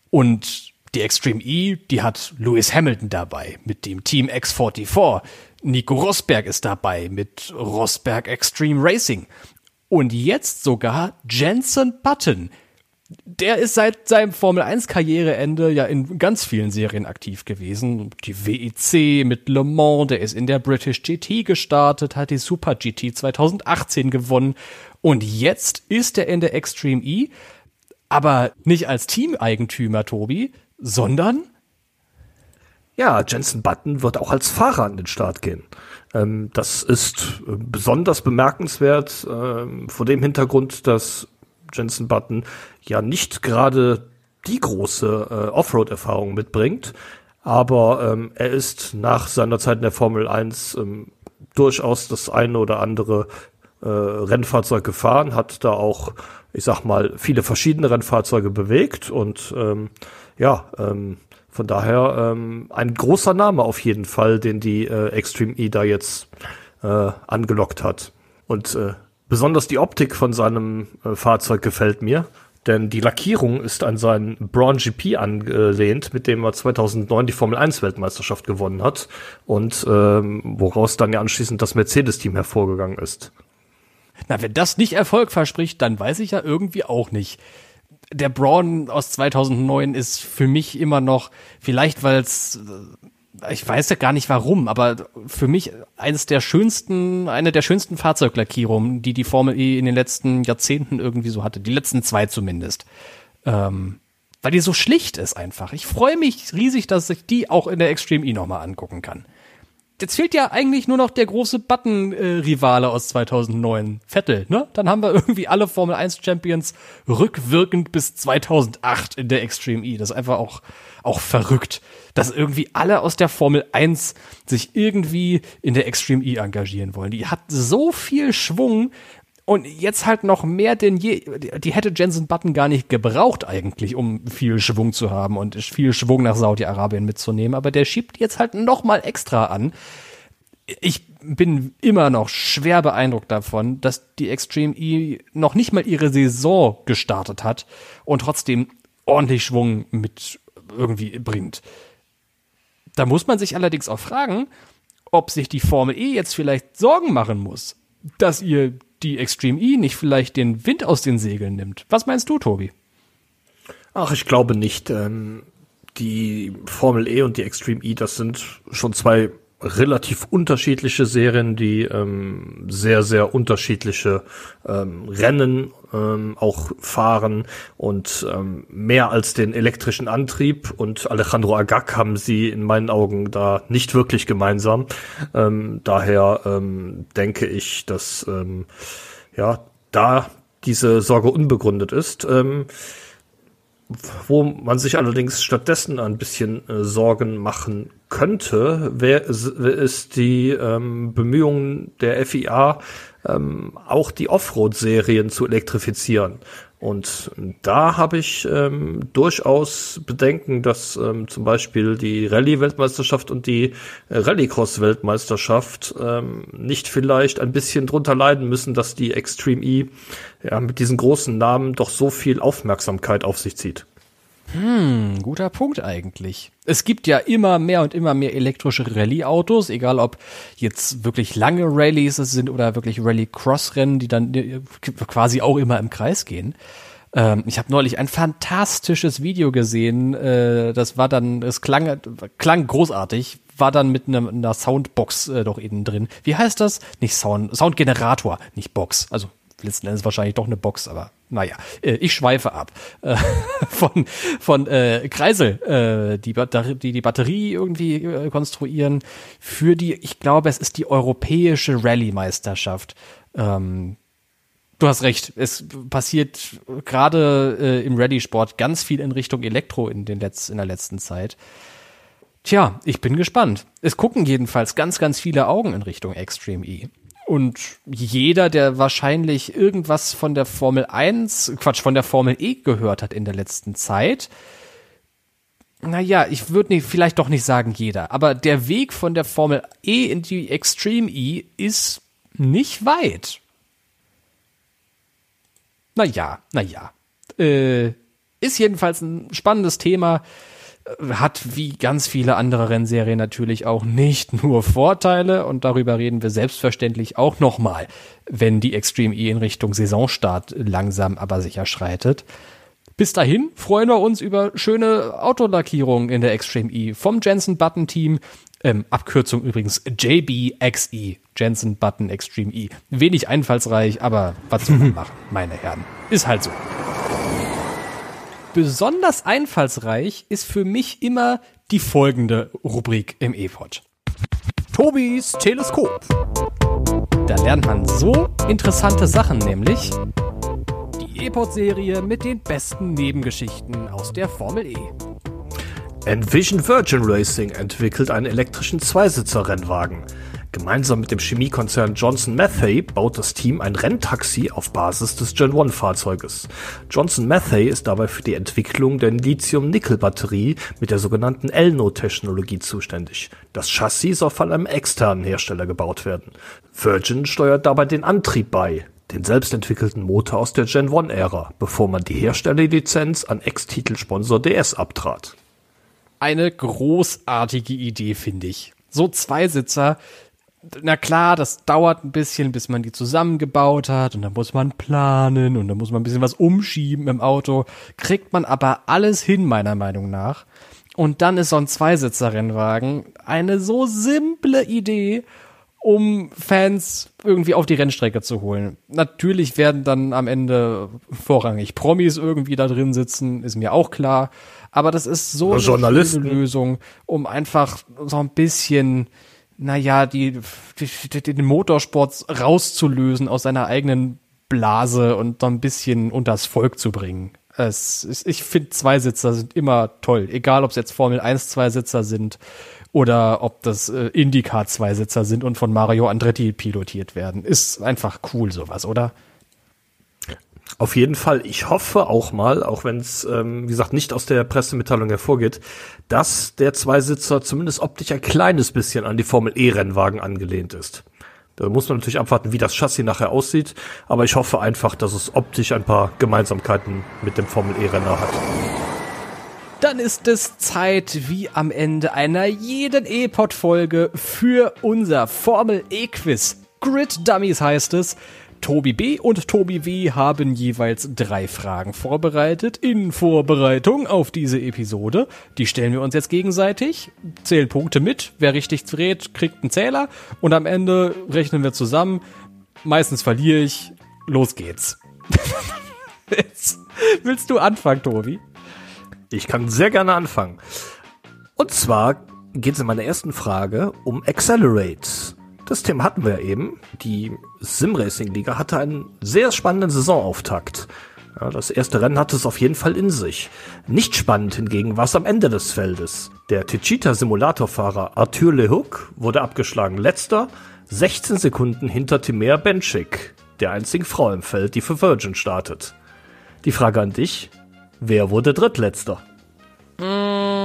Und die Extreme E, die hat Lewis Hamilton dabei mit dem Team X44. Nico Rosberg ist dabei mit Rosberg Extreme Racing. Und jetzt sogar Jensen Button. Der ist seit seinem Formel 1 Karriereende ja in ganz vielen Serien aktiv gewesen. Die WEC mit Le Mans, der ist in der British GT gestartet, hat die Super GT 2018 gewonnen und jetzt ist er in der Extreme E, aber nicht als Teameigentümer, Tobi, sondern ja, Jensen Button wird auch als Fahrer an den Start gehen. Ähm, das ist äh, besonders bemerkenswert äh, vor dem Hintergrund, dass Jensen Button ja nicht gerade die große äh, Offroad-Erfahrung mitbringt, aber ähm, er ist nach seiner Zeit in der Formel 1 ähm, durchaus das eine oder andere äh, Rennfahrzeug gefahren, hat da auch, ich sag mal, viele verschiedene Rennfahrzeuge bewegt und ähm, ja, ähm, von daher ähm, ein großer Name auf jeden Fall, den die äh, Extreme E da jetzt äh, angelockt hat. Und äh, besonders die Optik von seinem äh, Fahrzeug gefällt mir, denn die Lackierung ist an seinen Braun GP angelehnt, mit dem er 2009 die Formel 1 Weltmeisterschaft gewonnen hat und ähm, woraus dann ja anschließend das Mercedes-Team hervorgegangen ist. Na, wenn das nicht Erfolg verspricht, dann weiß ich ja irgendwie auch nicht der Braun aus 2009 ist für mich immer noch, vielleicht weil es, äh, ich weiß ja gar nicht warum, aber für mich eines der schönsten, eine der schönsten Fahrzeuglackierungen, die die Formel E in den letzten Jahrzehnten irgendwie so hatte. Die letzten zwei zumindest. Ähm, weil die so schlicht ist einfach. Ich freue mich riesig, dass ich die auch in der Extreme E nochmal angucken kann. Jetzt fehlt ja eigentlich nur noch der große Button-Rivale aus 2009, Vettel, ne? Dann haben wir irgendwie alle Formel 1 Champions rückwirkend bis 2008 in der Extreme E. Das ist einfach auch, auch verrückt, dass irgendwie alle aus der Formel 1 sich irgendwie in der Extreme E engagieren wollen. Die hat so viel Schwung und jetzt halt noch mehr denn je. Die hätte Jensen Button gar nicht gebraucht eigentlich, um viel Schwung zu haben und viel Schwung nach Saudi-Arabien mitzunehmen. Aber der schiebt jetzt halt noch mal extra an. Ich bin immer noch schwer beeindruckt davon, dass die Extreme E noch nicht mal ihre Saison gestartet hat und trotzdem ordentlich Schwung mit irgendwie bringt. Da muss man sich allerdings auch fragen, ob sich die Formel E jetzt vielleicht Sorgen machen muss, dass ihr die Extreme E nicht vielleicht den Wind aus den Segeln nimmt. Was meinst du, Tobi? Ach, ich glaube nicht. Ähm, die Formel E und die Extreme E, das sind schon zwei relativ unterschiedliche Serien, die ähm, sehr, sehr unterschiedliche ähm, Rennen ähm, auch fahren und ähm, mehr als den elektrischen Antrieb und Alejandro Agag haben sie in meinen Augen da nicht wirklich gemeinsam. Ähm, daher ähm, denke ich, dass ähm, ja da diese Sorge unbegründet ist. Ähm, wo man sich allerdings stattdessen ein bisschen äh, Sorgen machen könnte, wär, ist die ähm, Bemühungen der FIA, ähm, auch die Offroad-Serien zu elektrifizieren. Und da habe ich ähm, durchaus Bedenken, dass ähm, zum Beispiel die Rallye-Weltmeisterschaft und die äh, Rallycross-Weltmeisterschaft ähm, nicht vielleicht ein bisschen drunter leiden müssen, dass die Extreme E ja, mit diesen großen Namen doch so viel Aufmerksamkeit auf sich zieht. Hm, guter Punkt eigentlich. Es gibt ja immer mehr und immer mehr elektrische Rallye-Autos, egal ob jetzt wirklich lange Rallyes sind oder wirklich Rally-Cross-Rennen, die dann quasi auch immer im Kreis gehen. Ähm, ich habe neulich ein fantastisches Video gesehen, äh, das war dann, es klang, klang großartig, war dann mit einer, einer Soundbox äh, doch innen drin. Wie heißt das? Nicht Sound, Soundgenerator, nicht Box. Also letzten Endes wahrscheinlich doch eine Box, aber naja, äh, ich schweife ab. Äh, von von äh, Kreisel, äh, die, die die Batterie irgendwie äh, konstruieren für die, ich glaube, es ist die europäische Rallye-Meisterschaft. Ähm, du hast recht, es passiert gerade äh, im Rallye-Sport ganz viel in Richtung Elektro in, den Letz-, in der letzten Zeit. Tja, ich bin gespannt. Es gucken jedenfalls ganz, ganz viele Augen in Richtung Extreme E. Und jeder, der wahrscheinlich irgendwas von der Formel 1, Quatsch, von der Formel E gehört hat in der letzten Zeit, naja, ich würde vielleicht doch nicht sagen jeder, aber der Weg von der Formel E in die Extreme E ist nicht weit. Naja, naja. Äh, ist jedenfalls ein spannendes Thema hat wie ganz viele andere Rennserien natürlich auch nicht nur Vorteile und darüber reden wir selbstverständlich auch nochmal, wenn die Extreme E in Richtung Saisonstart langsam aber sicher schreitet. Bis dahin freuen wir uns über schöne Autolackierungen in der Extreme E vom Jensen Button Team. Ähm, Abkürzung übrigens JBXE, Jensen Button Extreme E. Wenig einfallsreich, aber was soll man machen, meine Herren. Ist halt so. Besonders einfallsreich ist für mich immer die folgende Rubrik im E-Pod. Tobis Teleskop. Da lernt man so interessante Sachen, nämlich die E-Pod-Serie mit den besten Nebengeschichten aus der Formel E. Envision Virgin Racing entwickelt einen elektrischen Zweisitzer-Rennwagen. Gemeinsam mit dem Chemiekonzern Johnson Matthey baut das Team ein Renntaxi auf Basis des Gen 1 Fahrzeuges. Johnson Matthey ist dabei für die Entwicklung der Lithium-Nickel-Batterie mit der sogenannten Elno-Technologie zuständig. Das Chassis soll von einem externen Hersteller gebaut werden. Virgin steuert dabei den Antrieb bei, den selbstentwickelten Motor aus der Gen 1 Ära, bevor man die Herstellerlizenz an Ex-Titelsponsor DS abtrat. Eine großartige Idee, finde ich. So Zweisitzer, na klar, das dauert ein bisschen, bis man die zusammengebaut hat und dann muss man planen und dann muss man ein bisschen was umschieben im Auto. Kriegt man aber alles hin, meiner Meinung nach. Und dann ist so ein Zweisitzer-Rennwagen eine so simple Idee, um Fans irgendwie auf die Rennstrecke zu holen. Natürlich werden dann am Ende vorrangig Promis irgendwie da drin sitzen, ist mir auch klar. Aber das ist so eine Lösung, um einfach so ein bisschen naja, die, die, den Motorsport rauszulösen aus seiner eigenen Blase und so ein bisschen unters Volk zu bringen. Es, ist, ich finde, Zweisitzer sind immer toll. Egal, ob es jetzt Formel 1 Zweisitzer sind oder ob das äh, IndyCar Zweisitzer sind und von Mario Andretti pilotiert werden. Ist einfach cool sowas, oder? Auf jeden Fall. Ich hoffe auch mal, auch wenn es, ähm, wie gesagt, nicht aus der Pressemitteilung hervorgeht, dass der Zweisitzer zumindest optisch ein kleines bisschen an die Formel E-Rennwagen angelehnt ist. Da muss man natürlich abwarten, wie das Chassis nachher aussieht, aber ich hoffe einfach, dass es optisch ein paar Gemeinsamkeiten mit dem Formel E-Renner hat. Dann ist es Zeit, wie am Ende einer jeden E-Pod-Folge, für unser Formel E-Quiz. Grid Dummies heißt es. Tobi B und Tobi W haben jeweils drei Fragen vorbereitet in Vorbereitung auf diese Episode. Die stellen wir uns jetzt gegenseitig, zählen Punkte mit. Wer richtig dreht, kriegt einen Zähler und am Ende rechnen wir zusammen. Meistens verliere ich. Los geht's. Jetzt willst du anfangen, Tobi? Ich kann sehr gerne anfangen. Und zwar geht es in meiner ersten Frage um Accelerate. Das Thema hatten wir eben. Die Sim-Racing-Liga hatte einen sehr spannenden Saisonauftakt. Ja, das erste Rennen hatte es auf jeden Fall in sich. Nicht spannend hingegen war es am Ende des Feldes. Der Techita-Simulatorfahrer Arthur Lehouk wurde abgeschlagen. Letzter, 16 Sekunden hinter Timea Benchik, der einzigen Frau im Feld, die für Virgin startet. Die Frage an dich, wer wurde Drittletzter? Mm,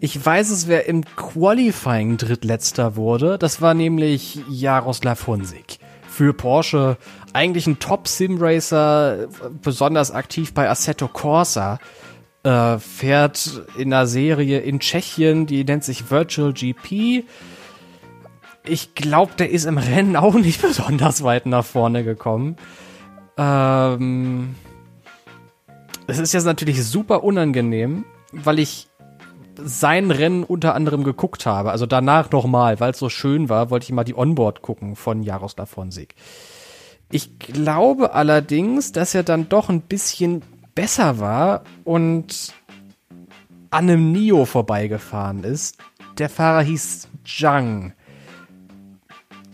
ich weiß es, wer im Qualifying Drittletzter wurde. Das war nämlich Jaroslav Hunsik. Für Porsche eigentlich ein Top-Sim-Racer, besonders aktiv bei Assetto Corsa. Äh, fährt in einer Serie in Tschechien, die nennt sich Virtual GP. Ich glaube, der ist im Rennen auch nicht besonders weit nach vorne gekommen. Ähm, es ist jetzt natürlich super unangenehm, weil ich sein Rennen unter anderem geguckt habe. Also danach nochmal, weil es so schön war, wollte ich mal die Onboard gucken von Jaroslav Fonsig. Ich glaube allerdings, dass er dann doch ein bisschen besser war und an einem Nio vorbeigefahren ist. Der Fahrer hieß Zhang.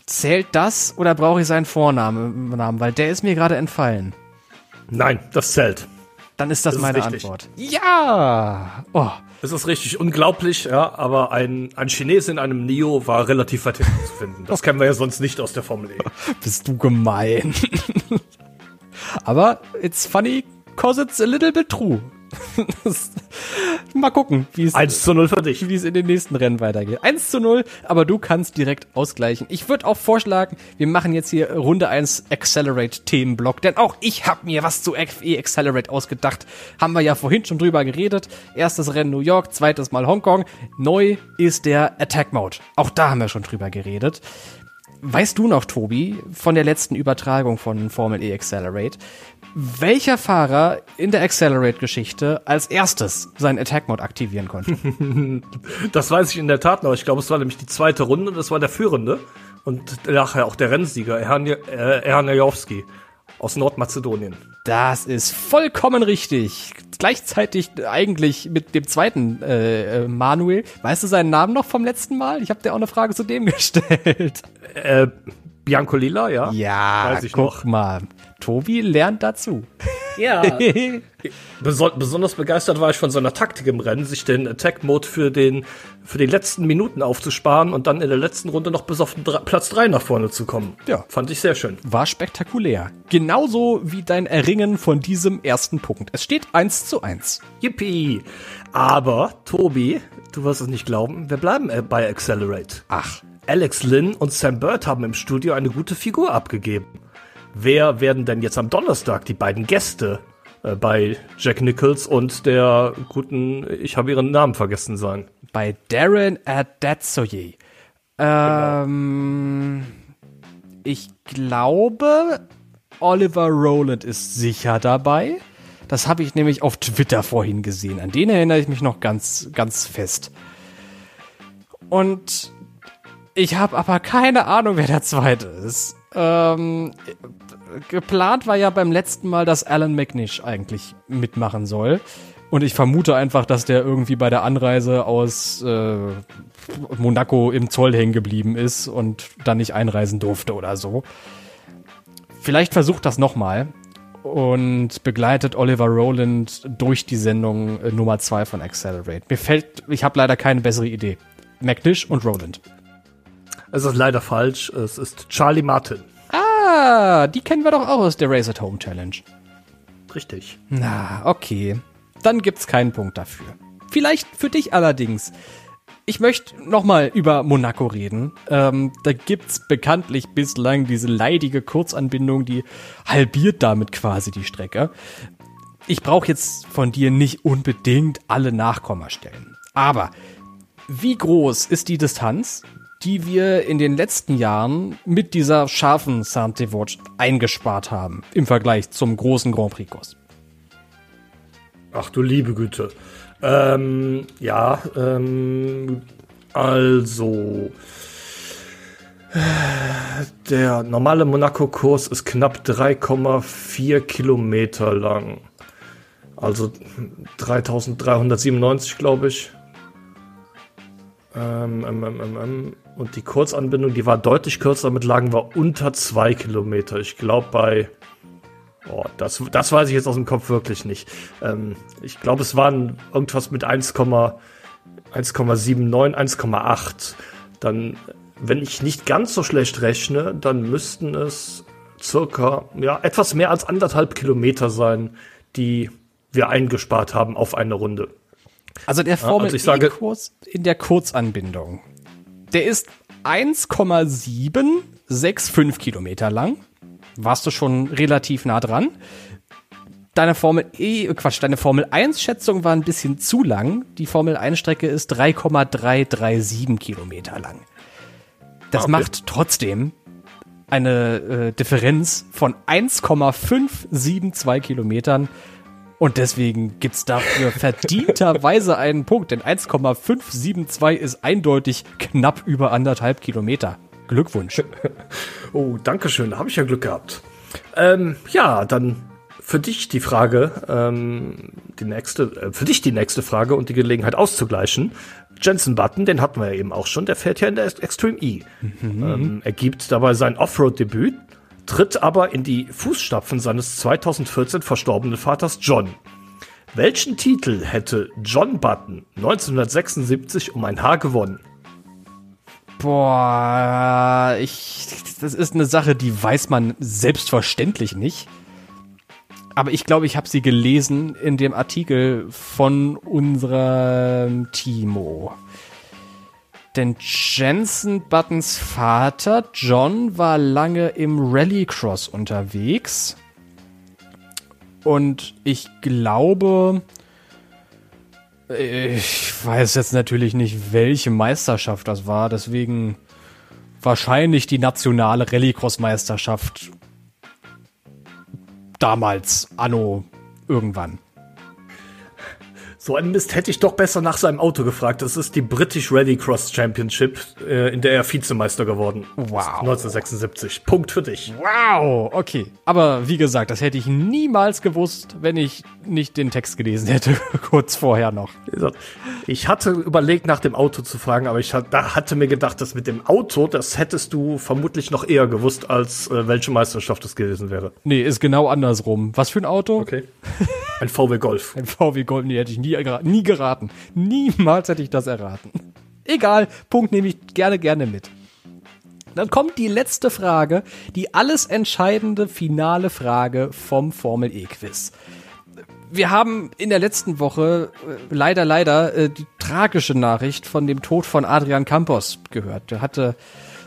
Zählt das oder brauche ich seinen Vornamen? Weil der ist mir gerade entfallen. Nein, das zählt. Dann ist das, das meine ist Antwort. Ja! Oh. Das ist richtig unglaublich, ja, aber ein, ein Chines in einem Neo war relativ weit hinten zu finden. Das kennen wir ja sonst nicht aus der Formel E. Bist du gemein. aber it's funny, cause it's a little bit true. mal gucken, wie es 1 zu 0 für dich. Wie es in den nächsten Rennen weitergeht. 1 zu 0, aber du kannst direkt ausgleichen. Ich würde auch vorschlagen, wir machen jetzt hier Runde 1 Accelerate Themenblock, denn auch ich habe mir was zu FE Accelerate ausgedacht. Haben wir ja vorhin schon drüber geredet. Erstes Rennen New York, zweites Mal Hongkong. Neu ist der Attack Mode. Auch da haben wir schon drüber geredet. Weißt du noch, Tobi, von der letzten Übertragung von Formel E Accelerate, welcher Fahrer in der Accelerate-Geschichte als erstes seinen Attack-Mode aktivieren konnte? das weiß ich in der Tat noch. Ich glaube, es war nämlich die zweite Runde, das war der Führende und nachher auch der Rennsieger, Erhan Erhanjowski aus Nordmazedonien. Das ist vollkommen richtig. Gleichzeitig eigentlich mit dem zweiten äh, Manuel. Weißt du seinen Namen noch vom letzten Mal? Ich habe dir auch eine Frage zu dem gestellt. Äh, Bianco Lila, ja. Ja, Weiß ich guck noch. mal. Tobi lernt dazu. Ja. Beson besonders begeistert war ich von seiner Taktik im Rennen, sich den Attack-Mode für den für die letzten Minuten aufzusparen und dann in der letzten Runde noch bis auf Platz 3 nach vorne zu kommen. Ja. Fand ich sehr schön. War spektakulär. Genauso wie dein Erringen von diesem ersten Punkt. Es steht 1 zu 1. Yippie. Aber, Tobi, du wirst es nicht glauben, wir bleiben äh, bei Accelerate. Ach. Alex Lynn und Sam Bird haben im Studio eine gute Figur abgegeben. Wer werden denn jetzt am Donnerstag die beiden Gäste äh, bei Jack Nichols und der guten, ich habe ihren Namen vergessen sein? Bei Darren Adatsoye. Ähm, ich glaube, Oliver Rowland ist sicher dabei. Das habe ich nämlich auf Twitter vorhin gesehen. An den erinnere ich mich noch ganz, ganz fest. Und ich habe aber keine Ahnung, wer der zweite ist. Ähm, geplant war ja beim letzten Mal, dass Alan McNish eigentlich mitmachen soll. Und ich vermute einfach, dass der irgendwie bei der Anreise aus äh, Monaco im Zoll hängen geblieben ist und dann nicht einreisen durfte oder so. Vielleicht versucht das nochmal und begleitet Oliver Rowland durch die Sendung äh, Nummer 2 von Accelerate. Mir fällt, ich habe leider keine bessere Idee. McNish und Rowland. Es ist leider falsch. Es ist Charlie Martin. Ah, die kennen wir doch auch aus der Race at Home Challenge. Richtig. Na, okay. Dann gibt's keinen Punkt dafür. Vielleicht für dich allerdings. Ich möchte nochmal über Monaco reden. Ähm, da gibt's bekanntlich bislang diese leidige Kurzanbindung, die halbiert damit quasi die Strecke. Ich brauche jetzt von dir nicht unbedingt alle Nachkommastellen. Aber wie groß ist die Distanz, die wir in den letzten Jahren mit dieser scharfen Sainte-Watch eingespart haben im Vergleich zum großen Grand Prix-Kurs. Ach du liebe Güte. Ähm, ja, ähm, also der normale Monaco-Kurs ist knapp 3,4 Kilometer lang. Also 3397, glaube ich. Ähm, ähm, ähm, ähm, ähm, und die Kurzanbindung, die war deutlich kürzer, damit lagen wir unter zwei Kilometer. Ich glaube bei, oh, das, das weiß ich jetzt aus dem Kopf wirklich nicht. Ähm, ich glaube, es waren irgendwas mit 1,79, 1,8. Dann, wenn ich nicht ganz so schlecht rechne, dann müssten es circa, ja, etwas mehr als anderthalb Kilometer sein, die wir eingespart haben auf eine Runde. Also der Formel also ich sage- E-Kurs in der Kurzanbindung, der ist 1,765 Kilometer lang. Warst du schon relativ nah dran. Deine Formel E, Quatsch, deine Formel 1 Schätzung war ein bisschen zu lang. Die Formel 1 Strecke ist 3,337 Kilometer lang. Das okay. macht trotzdem eine äh, Differenz von 1,572 Kilometern. Und deswegen gibt's dafür verdienterweise einen Punkt, denn 1,572 ist eindeutig knapp über anderthalb Kilometer. Glückwunsch. Oh, danke schön, da habe ich ja Glück gehabt. Ähm, ja, dann für dich die Frage, ähm, die nächste, äh, für dich die nächste Frage und die Gelegenheit auszugleichen. Jensen Button, den hatten wir ja eben auch schon, der fährt ja in der Extreme E. Ähm, er gibt dabei sein Offroad-Debüt, tritt aber in die Fußstapfen seines 2014 verstorbenen Vaters John. Welchen Titel hätte John Button 1976 um ein Haar gewonnen? Boah, ich, das ist eine Sache, die weiß man selbstverständlich nicht. Aber ich glaube, ich habe sie gelesen in dem Artikel von unserem Timo. Denn Jensen Buttons Vater John war lange im Rallycross unterwegs. Und ich glaube, ich weiß jetzt natürlich nicht, welche Meisterschaft das war, deswegen wahrscheinlich die nationale Rallycross-Meisterschaft damals, anno irgendwann. So ein Mist hätte ich doch besser nach seinem Auto gefragt. Das ist die British Rallycross Championship, äh, in der er Vizemeister geworden ist. Wow. 1976. Punkt für dich. Wow, okay. Aber wie gesagt, das hätte ich niemals gewusst, wenn ich nicht den Text gelesen hätte, kurz vorher noch. Ich hatte überlegt, nach dem Auto zu fragen, aber ich hatte mir gedacht, dass mit dem Auto, das hättest du vermutlich noch eher gewusst, als äh, welche Meisterschaft es gewesen wäre. Nee, ist genau andersrum. Was für ein Auto? Okay. Ein VW Golf. Ein VW Golf, nee, hätte ich nie, nie geraten. Niemals hätte ich das erraten. Egal, Punkt nehme ich gerne, gerne mit. Dann kommt die letzte Frage, die alles entscheidende finale Frage vom Formel E Quiz. Wir haben in der letzten Woche äh, leider, leider äh, die tragische Nachricht von dem Tod von Adrian Campos gehört. Der hatte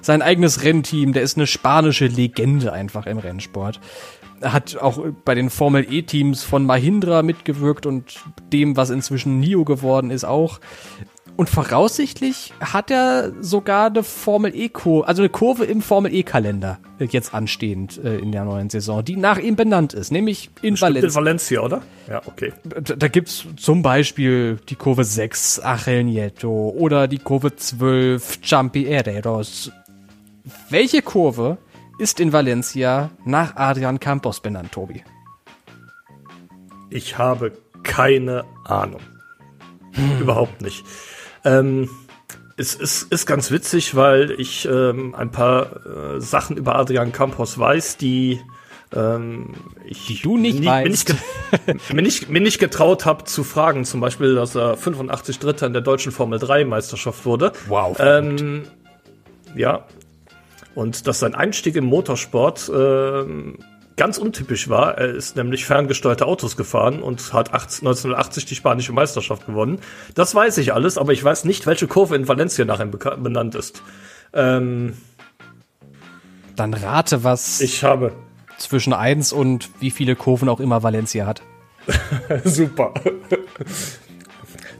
sein eigenes Rennteam, der ist eine spanische Legende einfach im Rennsport. Er hat auch bei den Formel E-Teams von Mahindra mitgewirkt und dem, was inzwischen NIO geworden ist, auch. Und voraussichtlich hat er sogar eine Formel E-Kurve, also eine Kurve im Formel E-Kalender jetzt anstehend äh, in der neuen Saison, die nach ihm benannt ist, nämlich in In Valencia. Valencia, oder? Ja, okay. Da, da gibt's zum Beispiel die Kurve 6 Achel Nieto oder die Kurve 12 Jumpy Herreros. Welche Kurve ist in Valencia nach Adrian Campos benannt, Tobi? Ich habe keine Ahnung. Überhaupt nicht. Ähm, es ist, ist ganz witzig, weil ich ähm, ein paar äh, Sachen über Adrian Campos weiß, die ähm, ich du nicht nie, weißt. Mir, nicht, mir, nicht, mir nicht getraut habe zu fragen. Zum Beispiel, dass er 85 Dritter in der deutschen Formel 3 Meisterschaft wurde. Wow. Ähm, ja. Und dass sein Einstieg im Motorsport ähm, ganz untypisch war. Er ist nämlich ferngesteuerte Autos gefahren und hat 18, 1980 die spanische Meisterschaft gewonnen. Das weiß ich alles, aber ich weiß nicht, welche Kurve in Valencia nach ihm benannt ist. Ähm, Dann rate, was ich habe. zwischen 1 und wie viele Kurven auch immer Valencia hat. Super.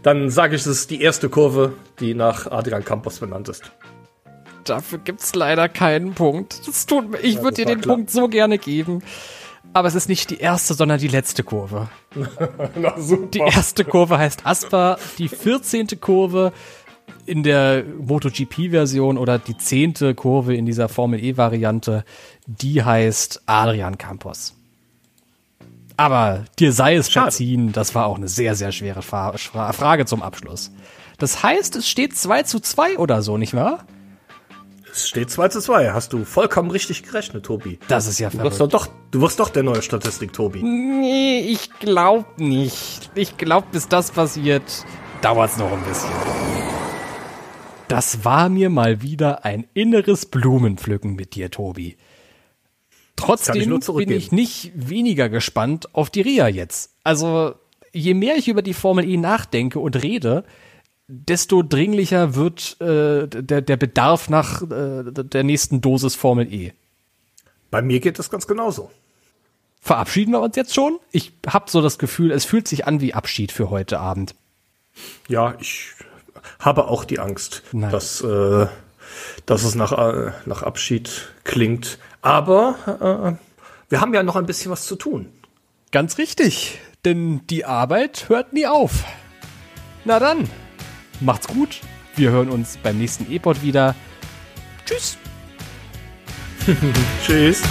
Dann sage ich, es ist die erste Kurve, die nach Adrian Campos benannt ist. Dafür gibt's leider keinen Punkt. Das tut mir, ich ja, würde dir den klar. Punkt so gerne geben. Aber es ist nicht die erste, sondern die letzte Kurve. Na. Die erste Kurve heißt Aspa, die 14. Kurve in der MotoGP-Version oder die zehnte Kurve in dieser Formel E-Variante, die heißt Adrian Campos. Aber dir sei es Schade. verziehen, das war auch eine sehr, sehr schwere Fra Frage zum Abschluss. Das heißt, es steht 2 zu 2 oder so, nicht wahr? Es steht 2 zu 2. Hast du vollkommen richtig gerechnet, Tobi. Das ist ja du wirst doch, Du wirst doch der neue Statistik, Tobi. Nee, ich glaub nicht. Ich glaub, bis das passiert, dauert's noch ein bisschen. Das war mir mal wieder ein inneres Blumenpflücken mit dir, Tobi. Trotzdem ich bin ich nicht weniger gespannt auf die Ria jetzt. Also, je mehr ich über die Formel E nachdenke und rede, desto dringlicher wird äh, der, der Bedarf nach äh, der nächsten Dosis Formel E. Bei mir geht das ganz genauso. Verabschieden wir uns jetzt schon? Ich habe so das Gefühl, es fühlt sich an wie Abschied für heute Abend. Ja, ich habe auch die Angst, Nein. dass, äh, dass es nach, äh, nach Abschied klingt. Aber äh, wir haben ja noch ein bisschen was zu tun. Ganz richtig, denn die Arbeit hört nie auf. Na dann, macht's gut. Wir hören uns beim nächsten E-Pod wieder. Tschüss. Tschüss.